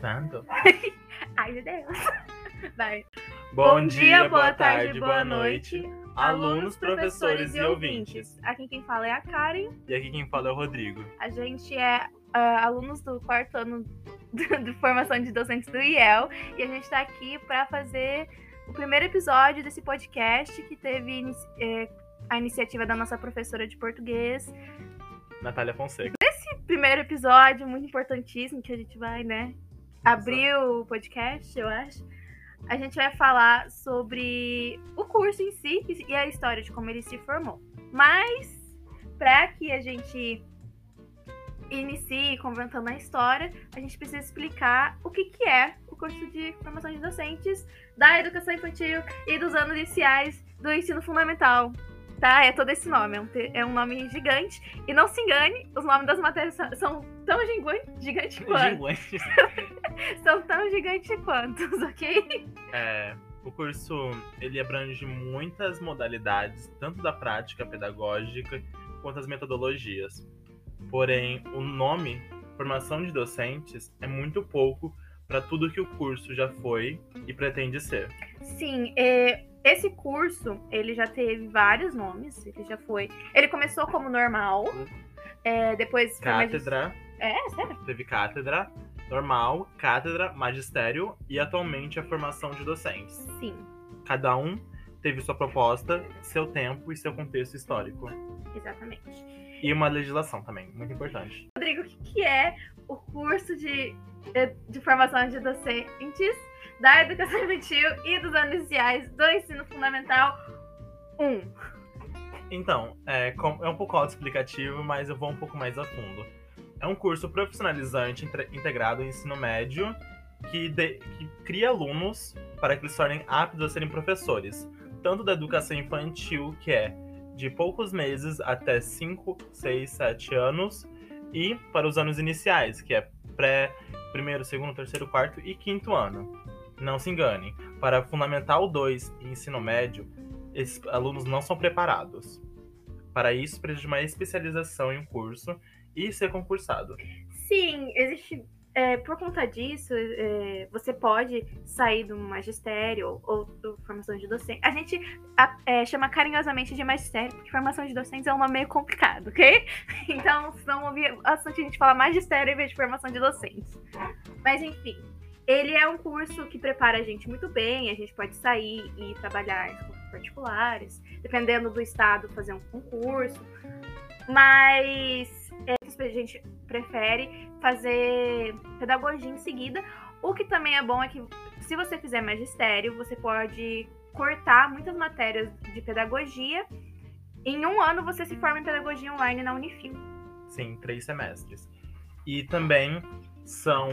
Gravando. Ai, meu Deus. Vai. Bom, dia, boa tarde, boa noite, alunos, professores e ouvintes. Aqui quem fala é a Karen. E aqui quem fala é o Rodrigo. A gente é ah, alunos do quarto ano de, formação de docentes do IEL e a gente está aqui para fazer o primeiro episódio desse podcast que teve inici- eh, a iniciativa da nossa professora de português. Natália Fonseca. Primeiro episódio muito importantíssimo que a gente vai, né, abrir o podcast, eu acho. A gente vai falar sobre o curso em si e a história de como ele se formou. Mas, para que a gente inicie comentando a história, a gente precisa explicar o que, que é o curso de formação de docentes da educação infantil e dos anos iniciais do ensino fundamental. Tá? É todo esse nome, é um, é um nome gigante. E não se engane, os nomes das matérias são- tão gigan- gigantes quanto. São tão gigantes quantos, ok? É, o curso ele abrange muitas modalidades, tanto da prática pedagógica quanto as metodologias. Porém, o nome formação de docentes é muito pouco para tudo que o curso já foi e pretende ser. Sim, é, esse curso, ele já teve vários nomes, ele já foi... Ele começou como normal, é, depois... Cátedra, É, sério? teve cátedra normal, cátedra, magistério e atualmente a formação de docentes. Sim, Cada um teve sua proposta, seu tempo e seu contexto histórico. exatamente. E uma legislação também, muito importante. Rodrigo, o que, é o curso de, eh, de formação de docentes da educação infantil e dos anos iniciais do ensino fundamental 1? Então, é, é um pouco autoexplicativo, mas eu vou um pouco mais a fundo. É um curso profissionalizante integrado ao ensino médio que, de- que cria alunos para que eles tornem aptos a serem professores, tanto da educação infantil, que é de poucos meses até 5, 6, 7 anos, e para os anos iniciais, que é pré, primeiro, segundo, terceiro, quarto e quinto ano. Não se engane, para Fundamental 2 e ensino médio, esses alunos não são preparados. Para isso, precisa de uma especialização em um curso e ser concursado. Sim, existe. é, por conta disso, é, você pode sair do magistério ou do formação de docente. A gente a- é, chama carinhosamente de magistério, porque formação de docentes é um nome meio complicado, ok? Então, vão ouvir bastante a gente falar magistério em vez de formação de docentes. Mas, enfim, ele é um curso que prepara a gente muito bem. A gente pode sair e trabalhar em escolas particulares, dependendo do estado, fazer um concurso. Mas é, a gente prefere fazer pedagogia em seguida. O que também é bom é que, se você fizer magistério, você pode cortar muitas matérias de pedagogia. Em um ano, você se forma em pedagogia online na Unifil. Sim, três semestres. E também são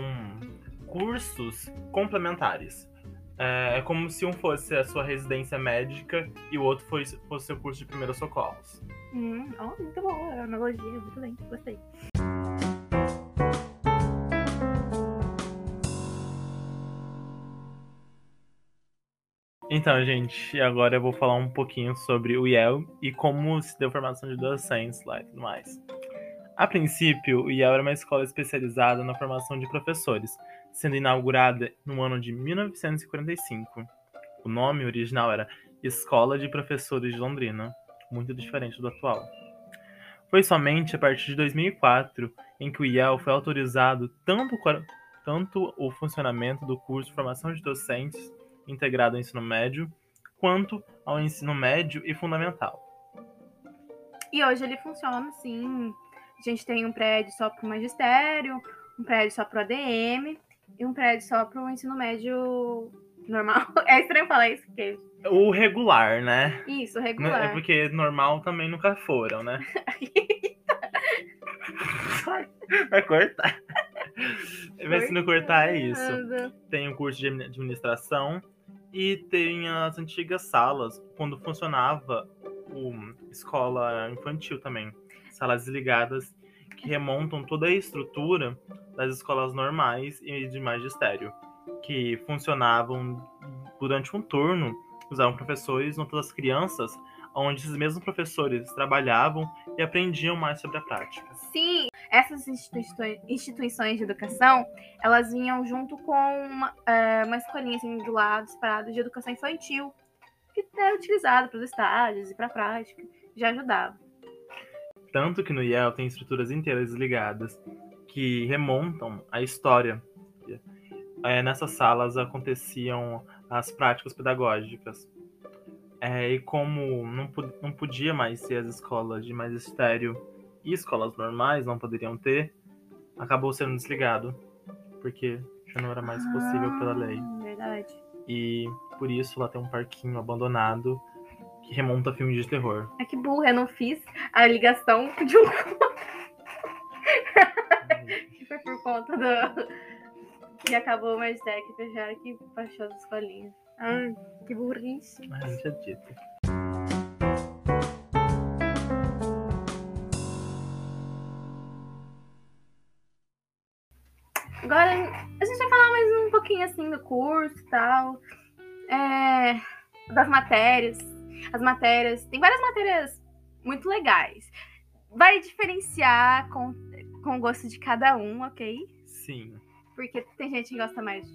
cursos complementares. É como se um fosse a sua residência médica e o outro fosse, fosse seu curso de primeiros socorros. Hum, oh, muito boa a analogia, muito bem, gostei. Então, gente, agora eu vou falar um pouquinho sobre o IEL e como se deu formação de docentes lá e tudo mais. A princípio, o IEL era uma escola especializada na formação de professores, sendo inaugurada no ano de 1945. O nome original era Escola de Professores de Londrina, muito diferente do atual. Foi somente a partir de 2004 em que o IEL foi autorizado tanto, tanto o funcionamento do curso formação de docentes integrado ao ensino médio, quanto ao ensino médio e fundamental. E hoje ele funciona assim. A gente tem um prédio só para o magistério, um prédio só para o ADM e um prédio só para o ensino médio normal. É estranho falar isso, porque O regular, né? isso, É regular. porque normal também nunca foram, né? Vai cortar. Mas se não cortar, é isso. Tem o curso de administração e tem as antigas salas, quando funcionava o escola infantil também. Salas desligadas que remontam toda a estrutura das escolas normais e de magistério, que funcionavam durante um turno, usavam professores, não todas as crianças, onde esses mesmos professores trabalhavam e aprendiam mais sobre a prática. Sim, essas instituições, instituições de educação, elas vinham junto com uma, é, uma escolinha assim, do lado, separado de educação infantil, que era utilizado para os estágios e para a prática, já ajudava. Tanto que no IEL tem estruturas inteiras ligadas que remontam à história. É, nessas salas aconteciam as práticas pedagógicas. É, e como não, não podia mais ser as escolas de magistério e escolas normais não poderiam ter, acabou sendo desligado. Porque já não era mais possível pela Ah, lei. Verdade. E por isso lá tem um parquinho abandonado que remonta a filme de terror. É que burra, eu não fiz a ligação de um que foi por conta do. Que acabou o que fecharam que baixou as escolinhas. Ai, que burrice. Mas tinha dito. Agora, a gente vai falar mais um pouquinho assim do curso e tal. É, das matérias. As matérias. Tem várias matérias muito legais. Vai diferenciar com, com o gosto de cada um, ok? Sim. Porque tem gente que gosta mais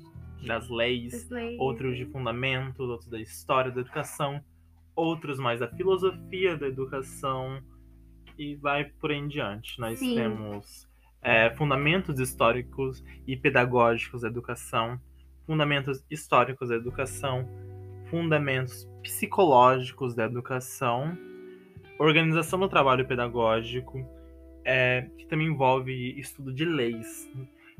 Das leis, das leis. outros de fundamentos, outros da história da educação, outros mais da filosofia da educação e vai por aí em diante. Nós Sim. temos é, fundamentos históricos e pedagógicos da educação, fundamentos históricos da educação, fundamentos psicológicos da educação, organização do trabalho pedagógico, é, que também envolve estudo de leis,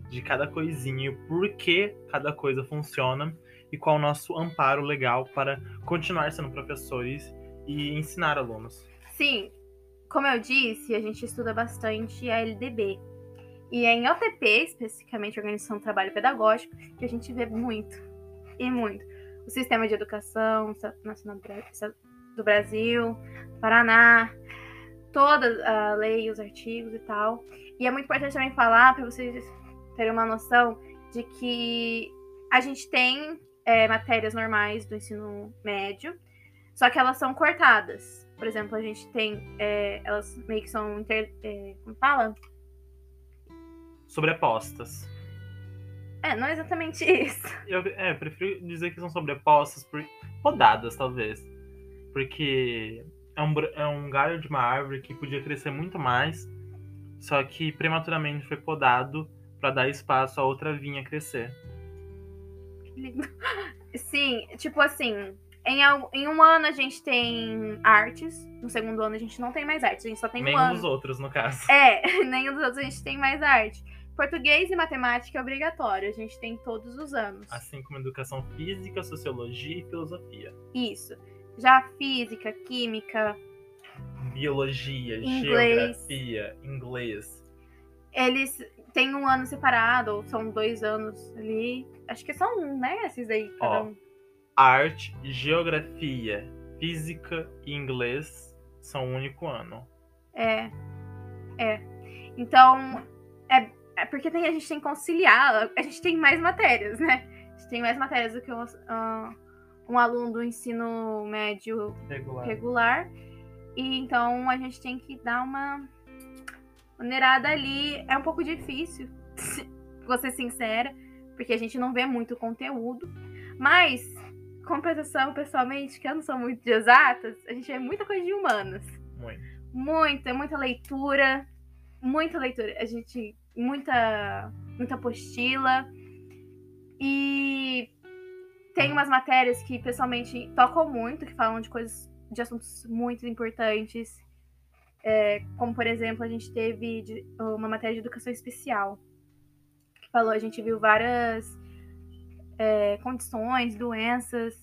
de cada coisinha, e o porquê cada coisa funciona e qual o nosso amparo legal para continuar sendo professores e ensinar alunos. Sim, como eu disse, a gente estuda bastante a LDB. E é em OTP, especificamente Organização do Trabalho Pedagógico, que a gente vê muito, e muito. O Sistema de Educação Nacional do Bra- do Brasil, Paraná, toda a lei, os artigos e tal. E é muito importante também falar, para vocês terem uma noção, de que a gente tem é, matérias normais do ensino médio, só que elas são cortadas. Por exemplo, a gente tem. é, elas meio que são. Inter, é, como fala? Sobrepostas. É, não é exatamente isso. Eu é, prefiro dizer que são sobrepostas por podadas, talvez. Porque é um, é um galho de uma árvore que podia crescer muito mais, só que prematuramente foi podado para dar espaço a outra vinha crescer. Sim, tipo assim. Em, em um ano a gente tem artes, no segundo ano a gente não tem mais artes, a gente só tem um Nenhum ano. dos outros, no caso. É, nenhum dos outros a gente tem mais arte. Português e matemática é obrigatório, a gente tem todos os anos. Assim como educação física, sociologia e filosofia. Isso. Já física, química, Biologia, Inglês. geografia, inglês. eles têm um ano separado, ou são dois anos ali. Acho que são um, né? Esses aí, cada Ó. um. Arte, geografia, física e inglês são um único ano. É. É. Então, é, é porque tem, a gente tem que conciliar, a gente tem mais matérias, né? A gente tem mais matérias do que um, um aluno do ensino médio Regular. regular. E então a gente tem que dar uma maneirada ali. É um pouco difícil, vou ser sincera, porque a gente não vê muito conteúdo. Mas, compensação, pessoalmente, que eu não sou muito de exatas, a gente vê muita coisa de humanas. Muito. Muita, muita leitura. Muita leitura. A gente. Muita. Muita apostila. E tem umas matérias que pessoalmente tocam muito, que falam de coisas, de assuntos muito importantes. É, como, por exemplo, a gente teve de- uma matéria de educação especial. Que falou, a gente viu várias é, condições, doenças,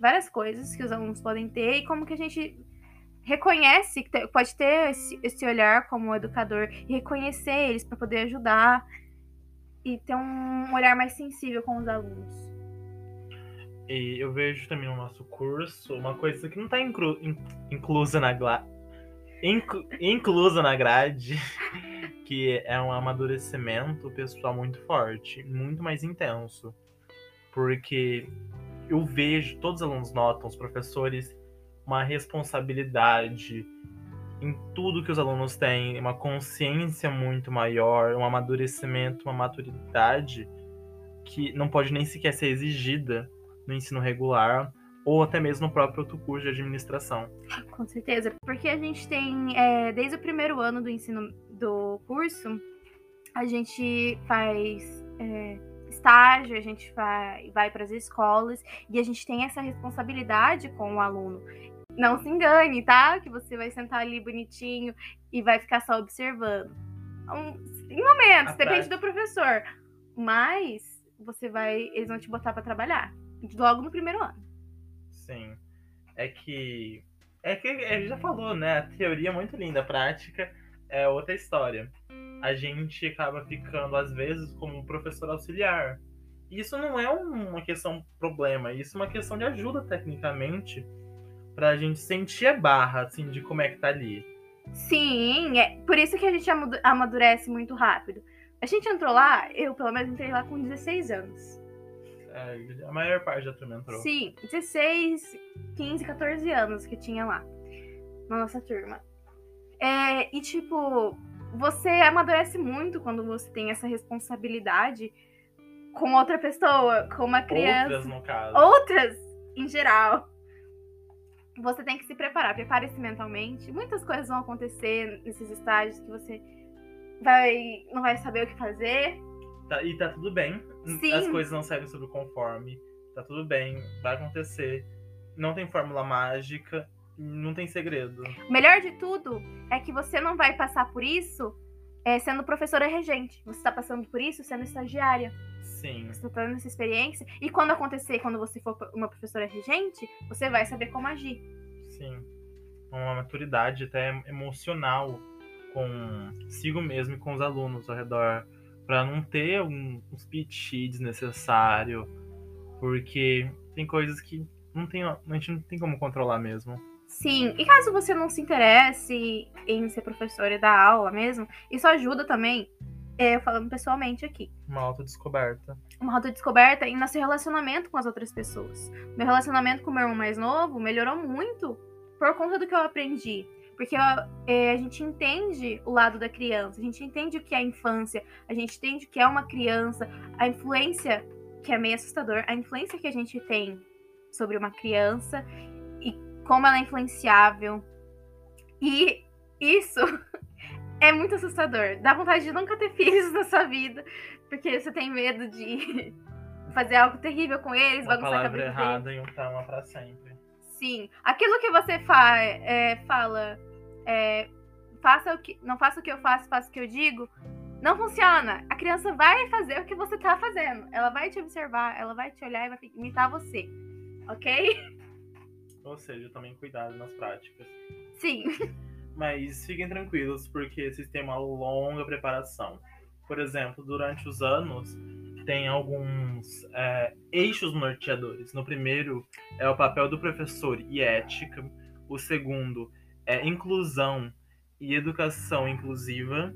várias coisas que os alunos podem ter e como que a gente reconhece, que pode ter esse, esse olhar como educador e reconhecer eles para poder ajudar e ter um olhar mais sensível com os alunos. E eu vejo também no nosso curso uma coisa que não está inclusa na. Inclu- inclusa na grade, que é um amadurecimento pessoal muito forte, muito mais intenso. Porque eu vejo, todos os alunos notam, os professores, uma responsabilidade em tudo que os alunos têm, uma consciência muito maior, um amadurecimento, uma maturidade que não pode nem sequer ser exigida no ensino regular ou até mesmo no próprio outro curso de administração. Com certeza, porque a gente tem, é, desde o primeiro ano do ensino do curso, a gente faz é, estágio, a gente vai, vai para as escolas e a gente tem essa responsabilidade com o aluno. Não se engane, tá? Que você vai sentar ali bonitinho e vai ficar só observando. Um, em momentos, depende do professor. Mas você vai. Eles vão te botar para trabalhar. Logo no primeiro ano. Sim. É que. É que ele já falou, né? A teoria é muito linda, a prática é outra história. A gente acaba ficando, às vezes, como professor auxiliar. Isso não é uma questão problema, isso é uma questão de ajuda tecnicamente pra gente sentir a barra, assim, de como é que tá ali. Sim, é por isso que a gente amadurece muito rápido. A gente entrou lá, eu pelo menos entrei lá com 16 anos. É, a maior parte da turma entrou. Sim, 16, 15, 14 anos que tinha lá na nossa turma. É, e tipo, você amadurece muito quando você tem essa responsabilidade com outra pessoa, com uma criança. Outras, no caso. Outras, em geral você tem que se preparar, prepare-se mentalmente. Muitas coisas vão acontecer nesses estágios que você vai não vai saber o que fazer. Tá, e tá tudo bem. Sim. As coisas não saem sobre o conforme. Tá tudo bem, vai acontecer. Não tem fórmula mágica, não tem segredo. O melhor de tudo é que você não vai passar por isso é, sendo professora regente. Você está passando por isso sendo estagiária. Sim. Você está tendo essa experiência. E quando acontecer, quando você for uma professora regente, você vai saber como agir. Sim. Uma maturidade até emocional consigo mesmo e com os alunos ao redor. Para não ter um, uns pitch desnecessário. Porque tem coisas que não tem, a gente não tem como controlar mesmo. Sim, e caso você não se interesse em ser professora e dar aula mesmo, isso ajuda também é, falando pessoalmente aqui. Uma autodescoberta. Uma autodescoberta e no seu relacionamento com as outras pessoas. Meu relacionamento com o meu irmão mais novo melhorou muito por conta do que eu aprendi. Porque é, a gente entende o lado da criança, a gente entende o que é a infância, a gente entende o que é uma criança, a influência, que é meio assustador, a influência que a gente tem sobre uma criança e como ela é influenciável. E isso é muito assustador. Dá vontade de nunca ter filhos na sua vida, porque você tem medo de fazer algo terrível com eles, Uma bagunçar a cabeça errada e um trauma pra sempre. Sim. Aquilo que você fa é, fala, é, faça o que, não faça o que eu faço, faça o que eu digo, não funciona. A criança vai fazer o que você tá fazendo. Ela vai te observar, ela vai te olhar e vai imitar você. Ok? Ou seja, também cuidado nas práticas. Sim. Mas fiquem tranquilos, porque esse tem uma longa preparação. Por exemplo, durante os anos, tem alguns é, eixos norteadores. No primeiro é o papel do professor e ética. O segundo é inclusão e educação inclusiva.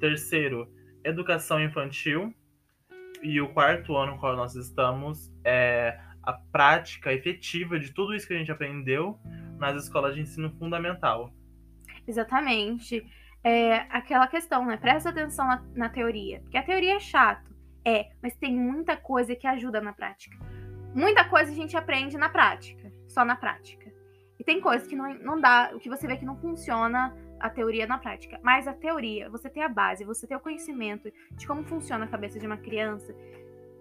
Terceiro, educação infantil. E o quarto ano no qual nós estamos é a prática efetiva de tudo isso que a gente aprendeu nas escolas de ensino fundamental. Exatamente. É aquela questão, né? Presta atenção na, na teoria. Porque a teoria é chato. É, mas tem muita coisa que ajuda na prática. Muita coisa a gente aprende na prática. Só na prática. E tem coisas que não, não dá, o que você vê que não funciona a teoria na prática. Mas a teoria, você tem a base, você tem o conhecimento de como funciona a cabeça de uma criança,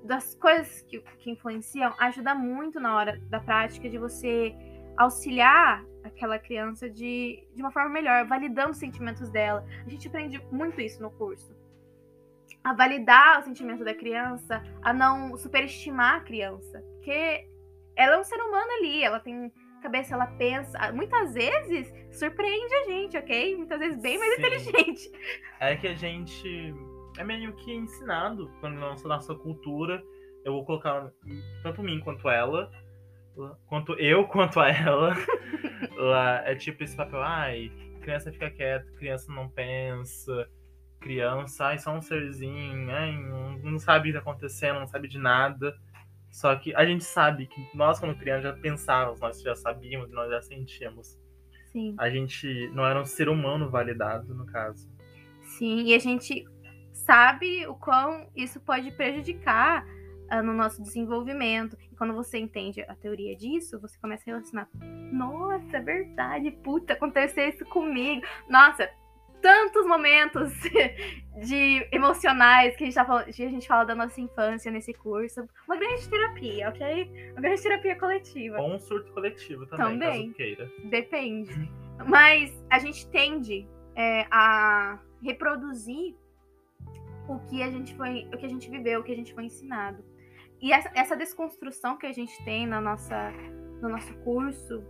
das coisas que, que influenciam, ajuda muito na hora da prática de você auxiliar aquela criança de, de uma forma melhor, validando os sentimentos dela. A gente aprende muito isso no curso. A validar o sentimento da criança, a não superestimar a criança. Porque ela é um ser humano ali, ela tem cabeça, ela pensa. Muitas vezes surpreende a gente, ok? Muitas vezes bem mais Sim. inteligente. É que a gente é meio que ensinado na nossa, nossa cultura. Eu vou colocar tanto mim quanto ela quanto eu quanto a ela. lá é tipo esse papel, ai, criança fica quieta, criança não pensa, criança, ai, só um serzinho, ai, não, não sabe o que tá acontecendo, não sabe de nada. Só que a gente sabe que nós, quando criança, já pensávamos, nós já sabíamos, nós já sentíamos. Sim. A gente não era um ser humano validado, no caso. Sim, e a gente sabe o quão isso pode prejudicar uh, no nosso desenvolvimento. E quando você entende a teoria disso, você começa a relacionar. Nossa, é verdade, puta, aconteceu isso comigo. Nossa, tantos momentos de emocionais que a gente, tá falando, que a gente fala da nossa infância nesse curso. Uma grande terapia, ok? Uma grande terapia coletiva. Ou um surto coletivo também, Também. caso queira. Depende. Mas a gente tende é, a reproduzir o que a gente foi, o que a gente viveu, o que a gente foi ensinado. E essa, essa desconstrução que a gente tem na nossa, no nosso curso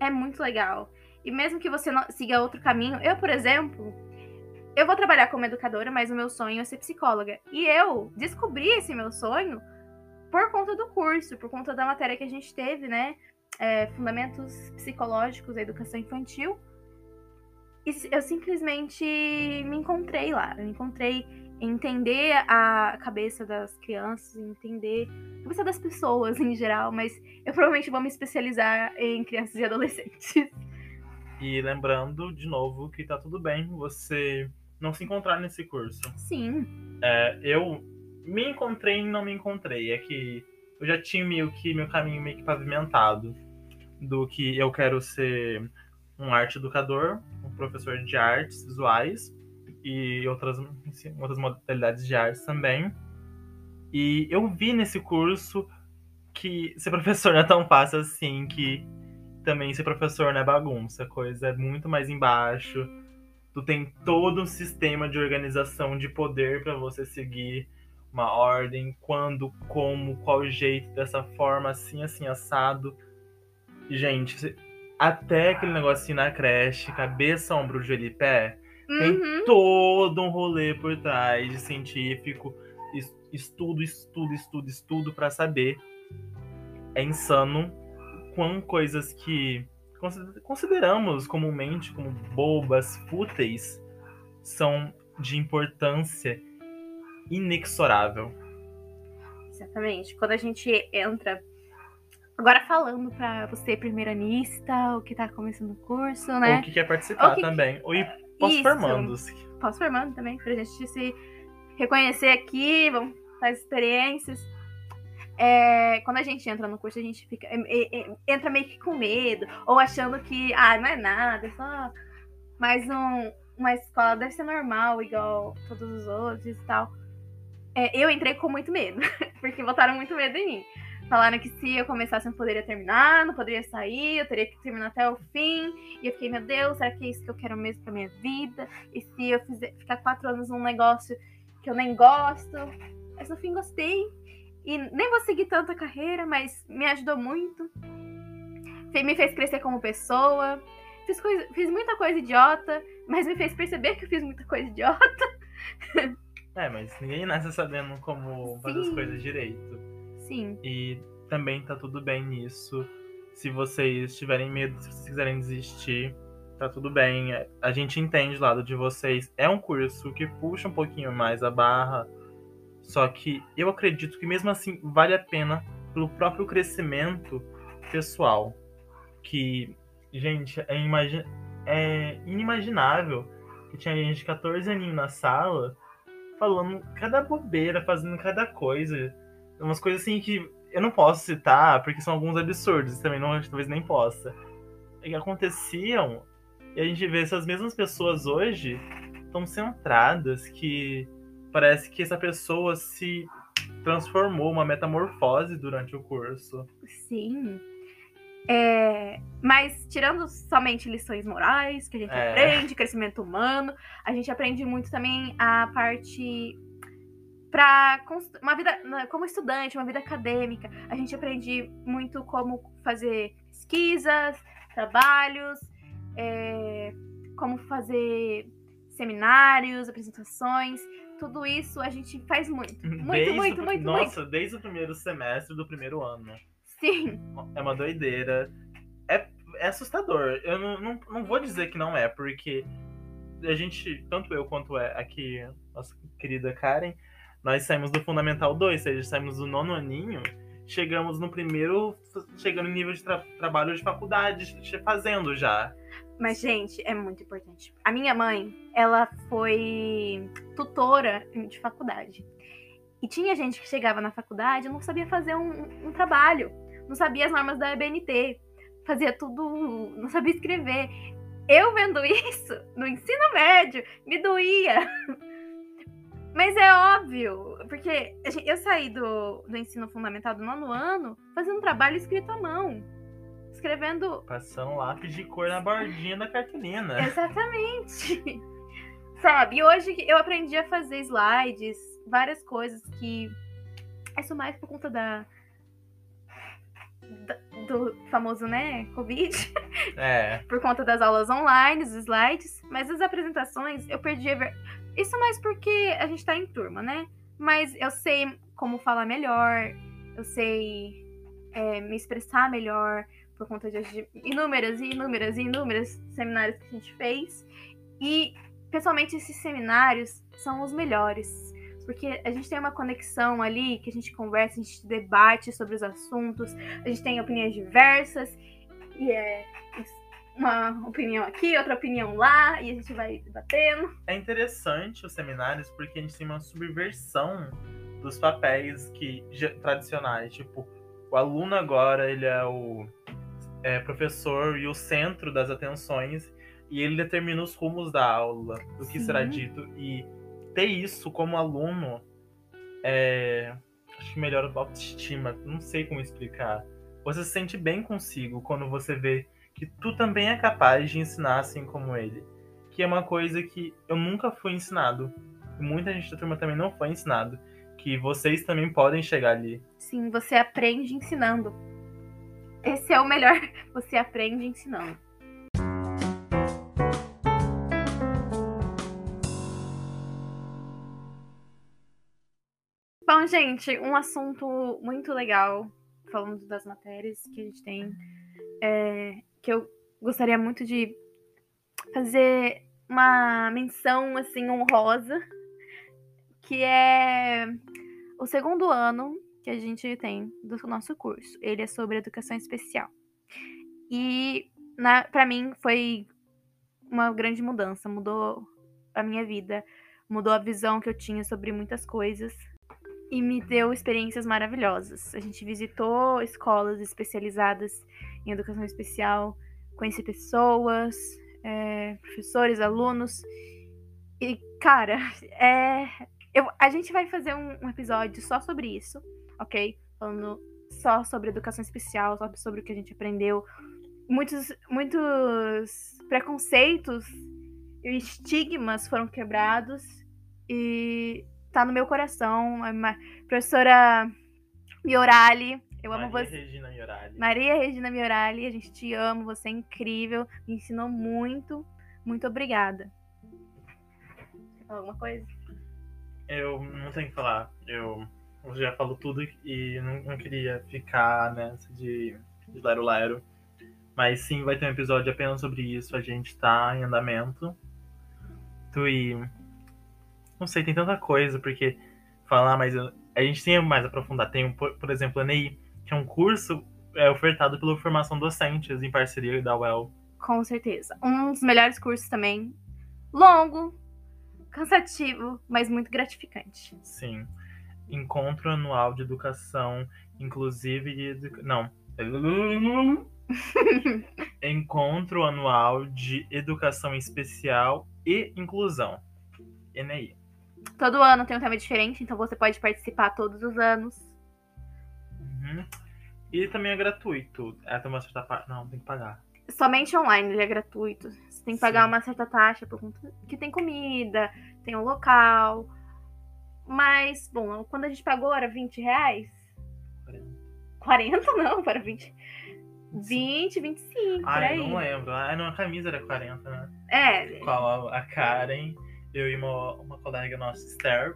é muito legal. E mesmo que você siga outro caminho, eu, por exemplo, eu vou trabalhar como educadora, mas o meu sonho é ser psicóloga. E eu descobri esse meu sonho por conta do curso, por conta da matéria que a gente teve, né? É, Fundamentos Psicológicos da Educação Infantil. E eu simplesmente me encontrei lá. Eu encontrei entender a cabeça das crianças, entender a cabeça das pessoas em geral, mas eu provavelmente vou me especializar em crianças e adolescentes. E lembrando, de novo, que tá tudo bem você não se encontrar nesse curso. Sim. É, eu me encontrei e não me encontrei. É que eu já tinha meio que meu caminho meio que pavimentado do que eu quero ser um arte educador, um professor de artes visuais e outras, outras modalidades de artes também. E eu vi nesse curso que ser professor não é tão fácil assim, que também ser professor não é bagunça, coisa é muito mais embaixo. Tu tem todo um sistema de organização de poder para você seguir uma ordem, quando, como, qual jeito, dessa forma, assim, assim, assado. Gente, até aquele negocinho na creche, cabeça, ombro, joelho e pé, Uhum. tem todo um rolê por trás de científico, es- estudo, estudo, estudo, estudo para saber. É insano quão coisas que consider- consideramos comumente como bobas, fúteis, são de importância inexorável. Exatamente. Quando a gente entra. Agora falando pra você, primeiranista, o que tá começando o curso, né? Ou que quer participar Ou que- também. Ou pós-formandos. Pós-formando também, pra gente se reconhecer aqui, vamos fazer experiências. É, quando a gente entra no curso, a gente fica é, é, é, entra meio que com medo, ou achando que, ah, não é nada, é só mais um, uma escola, deve ser normal, igual todos os outros e tal. É, eu entrei com muito medo, porque botaram muito medo em mim. Falaram que se eu começasse, eu não poderia terminar, não poderia sair, eu teria que terminar até o fim. E eu fiquei, meu Deus, será que é isso que eu quero mesmo pra minha vida? E se eu fizer, ficar quatro anos num negócio que eu nem gosto? Mas no fim gostei. E nem vou seguir tanto a carreira, mas me ajudou muito. Me fez crescer como pessoa. Fiz, coisa, fiz muita coisa idiota, mas me fez perceber que eu fiz muita coisa idiota. É, mas ninguém nasce sabendo como fazer as Sim. coisas direito. Sim, E também tá tudo bem nisso. Se vocês tiverem medo, se vocês quiserem desistir, tá tudo bem. A gente entende do lado de vocês. É um curso que puxa um pouquinho mais a barra. Só que eu acredito que mesmo assim vale a pena pelo próprio crescimento pessoal. Que, gente, é, imagi- é inimaginável que tinha gente de 14 aninhos na sala falando cada bobeira, fazendo cada coisa. Umas coisas assim que eu não posso citar, porque são alguns absurdos, também não, talvez nem possa. É que aconteciam, e a gente vê essas mesmas pessoas hoje tão centradas que parece que essa pessoa se transformou, uma metamorfose durante o curso. sim. É, mas tirando somente lições morais que a gente É. aprende, crescimento humano, a gente aprende muito também a parte para uma vida como estudante, uma vida acadêmica. A gente aprende muito como fazer pesquisas, trabalhos, é, como fazer seminários, apresentações. Tudo isso a gente faz muito. Muito, Desde muito, o- muito, muito. Nossa, desde o primeiro semestre do primeiro ano. Sim. É uma doideira. É, é assustador. Eu não, não, não vou dizer que não é, porque a gente, tanto eu quanto é aqui, nossa querida Karen, nós saímos do Fundamental 2, ou seja, saímos do nono aninho, chegamos no primeiro, chegando em nível de tra- trabalho de faculdade, fazendo já. Mas, gente, é muito importante. A minha mãe, ela foi tutora de faculdade. E tinha gente que chegava na faculdade e não sabia fazer um, um trabalho, não sabia as normas da EBNT, fazia tudo, não sabia escrever. Eu vendo isso no ensino médio, me doía. Mas é óbvio, porque eu saí do, do ensino fundamental do nono ano fazendo um trabalho escrito à mão. Escrevendo. Passando lápis de cor na bordinha da cartolina. Exatamente. Sabe? E hoje eu aprendi a fazer slides, várias coisas que. Isso mais por conta da, do famoso, né, Covid. É. por conta das aulas online, os slides. Mas as apresentações, eu perdi a ver... Isso mais porque a gente tá em turma, né? Mas eu sei como falar melhor, eu sei é, me expressar melhor por conta de inúmeras e inúmeras e inúmeras seminários que a gente fez. E, pessoalmente, esses seminários são os melhores porque a gente tem uma conexão ali, que a gente conversa, a gente debate sobre os assuntos, a gente tem opiniões diversas, e é uma opinião aqui, outra opinião lá, e a gente vai debatendo. É interessante os seminários porque a gente tem uma subversão dos papéis que tradicionais, tipo, o aluno agora ele é o é, professor e o centro das atenções e ele determina os rumos da aula, do que Sim. será dito e ter isso como aluno é. Acho que melhora a autoestima. Não sei como explicar. Você se sente bem consigo quando você vê que tu também é capaz de ensinar assim como ele. Que é uma coisa que eu nunca fui ensinado. Muita gente da turma também não foi ensinado. Que vocês também podem chegar ali. Sim, você aprende ensinando. Esse é o melhor. Você aprende ensinando. Bom, gente, um assunto muito legal, falando das matérias que a gente tem, é, que eu gostaria muito de fazer uma menção, assim, honrosa, que é o segundo ano que a gente tem do nosso curso. Ele é sobre educação especial. E, para mim, foi uma grande mudança, mudou a minha vida, mudou a visão que eu tinha sobre muitas coisas e me deu experiências maravilhosas. A gente visitou escolas especializadas em educação especial, conheci pessoas, é, professores, alunos. E, cara, é, eu, a gente vai fazer um, um, episódio só sobre isso, ok? Falando só sobre educação especial, só sobre o que a gente aprendeu. Muitos, muitos preconceitos e estigmas foram quebrados. E tá no meu coração. A professora Miorali, eu Maria amo você. Regina Miorali. Maria Regina Miorali, a gente te ama, você é incrível, me ensinou muito. Muito obrigada. Quer falar alguma coisa? Eu não tenho que falar. Eu, já falo tudo e não, não queria ficar nessa de, de lero-lero. Mas sim, vai ter um episódio apenas sobre isso. A gente tá em andamento. Tu e não sei, tem tanta coisa, porque falar, mas a gente tem mais aprofundar. Tem, por, por exemplo, a NEI, que é um curso é, ofertado pela Formação Docentes, em parceria da UEL. Com certeza. Um dos melhores cursos também. Longo, cansativo, mas muito gratificante. Sim. Encontro anual de educação, inclusive e edu... não. Encontro anual de educação especial e inclusão. ENEI. Todo ano tem um tema diferente, então você pode participar todos os anos. Uhum. E também é gratuito. É, tem uma certa parte. Não, tem que pagar. Somente online ele é gratuito. Você tem que pagar Sim. uma certa taxa por conta que tem comida, tem um local. Mas, bom, quando a gente pagou era 20 reais. 40. 40 não, para 20. 20, 25. Ah, eu não lembro. Ah, não, a camisa era 40, né? É. Qual a Karen eu e uma, uma colega nossa, Esther,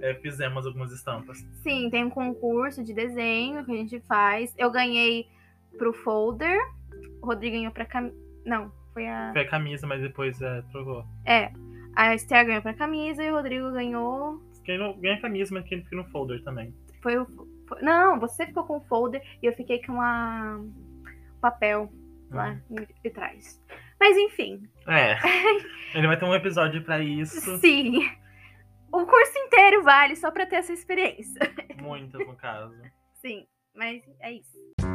é, fizemos algumas estampas. Sim, tem um concurso de desenho que a gente faz. Eu ganhei pro folder, Rodrigo ganhou pra camisa. Não, foi a. Foi a camisa, mas depois é, trocou. É. A Esther ganhou pra camisa e o Rodrigo ganhou. Quem não ganha a camisa, mas quem fica no folder também. Foi o. Foi... Não, você ficou com o folder e eu fiquei com a papel lá uhum. de trás. Mas enfim. É. Ele vai ter um episódio pra isso. Sim. O curso inteiro vale só pra ter essa experiência. Muito, no caso. Sim, mas é isso.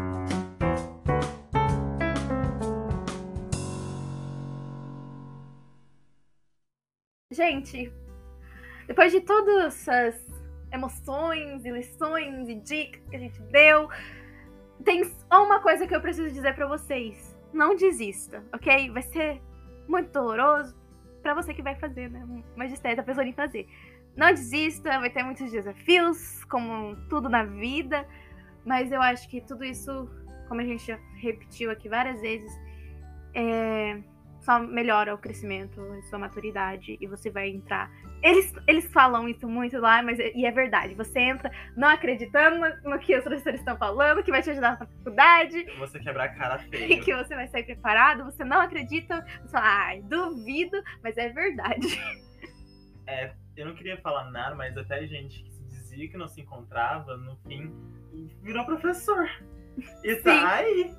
Gente, depois de todas essas emoções e lições e dicas que a gente deu, tem só uma coisa que eu preciso dizer pra vocês. Não desista, ok? Vai ser muito doloroso pra você que vai fazer, né? Magistério tá pensando em fazer. Não desista, vai ter muitos desafios, como tudo na vida, mas eu acho que tudo isso, como a gente já repetiu aqui várias vezes, é, só melhora o crescimento, sua maturidade, e você vai entrar. Eles, eles falam isso muito lá, mas e é verdade. Você entra não acreditando no que os professores estão falando, que vai te ajudar na faculdade. Você quebrar a cara E feio. que você vai sair preparado, você não acredita, você fala, ai, duvido, mas é verdade. Eu não queria falar nada, mas até gente que se dizia que não se encontrava, no fim, virou professor. E tá Sim. aí.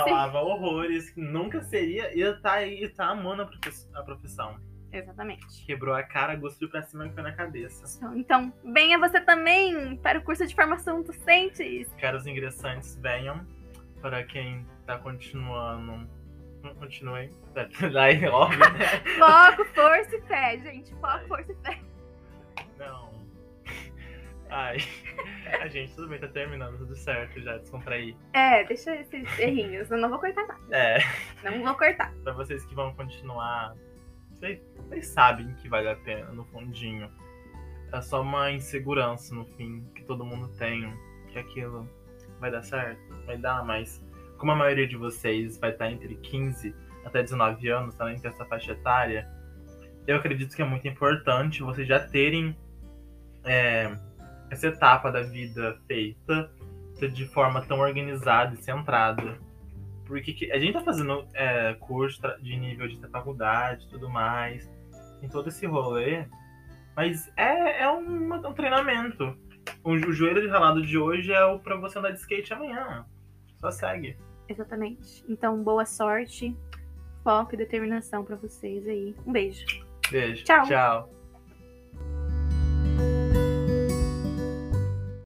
Falava horrores, que nunca seria, e tá aí, e tá amando a a profissão. Exatamente. Quebrou a cara, gostou pra cima e foi na cabeça. Então, venha você também para o curso de formação docentes. Caros ingressantes, venham. Para quem tá continuando, não continuem. Daí, óbvio, né? Foco, força e fé, gente. Foco, força e fé. Não. Ai. A gente, tudo bem, tá terminando, tudo certo já, descontrair. É, deixa esses errinhos. Eu não vou cortar nada. É, Não vou cortar. pra vocês que vão continuar, vocês, vocês sabem que vale a pena, no fundinho. É só uma insegurança, no fim, que todo mundo tem, que aquilo vai dar certo, vai dar, mas como a maioria de vocês vai estar entre 15 até 19 anos, tá entre essa faixa etária, eu acredito que é muito importante vocês já terem é, essa etapa da vida feita de forma tão organizada e centrada. Porque que- a gente tá fazendo é, curso de nível de faculdade e tudo mais, tem todo esse rolê, mas é, é um, um treinamento. O, jo- joelho de ralado de hoje é o pra você andar de skate amanhã. Só segue. Exatamente. Então, boa sorte, foco e determinação pra vocês aí. Um beijo. Beijo. Tchau. Tchau.